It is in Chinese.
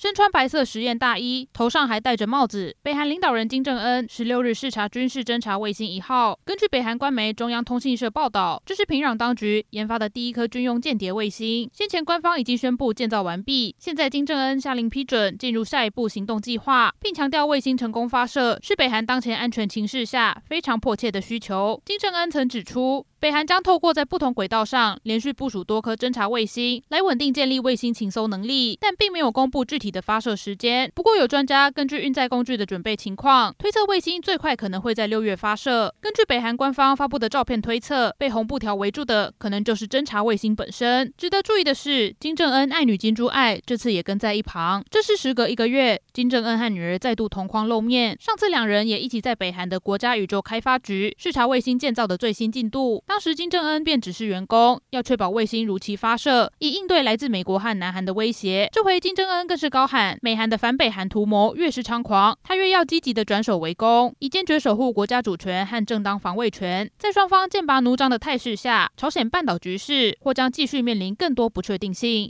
身穿白色实验大衣，头上还戴着帽子。北韩领导人金正恩十六日视察军事侦察卫星一号。根据北韩官媒中央通信社报道，这是平壤当局研发的第一颗军用间谍卫星。先前官方已经宣布建造完毕，现在金正恩下令批准进入下一步行动计划，并强调卫星成功发射是北韩当前安全情势下非常迫切的需求。金正恩曾指出，北韩将透过在不同轨道上连续部署多颗侦察卫星，来稳定建立卫星情搜能力，但并没有公布具体的发射时间。不过，有专家根据运载工具的准备情况，推测卫星最快可能会在六月发射。根据北韩官方发布的照片推测，被红布条围住的可能就是侦察卫星本身。值得注意的是，金正恩爱女金珠爱这次也跟在一旁。这是时隔一个月，金正恩和女儿再度同框露面。上次两人也一起在北韩的国家宇宙开发局视察卫星建造的最新进度。当时金正恩便指示员工，要确保卫星如期发射，以应对来自美国和南韩的威胁。这回金正恩更是高喊，美韩的反北韩图谋越是猖狂，他越要积极的转守为攻，以坚决守护国家主权和正当防卫权。在双方剑拔弩张的态势下，朝鲜半岛局势或将继续面临更多不确定性。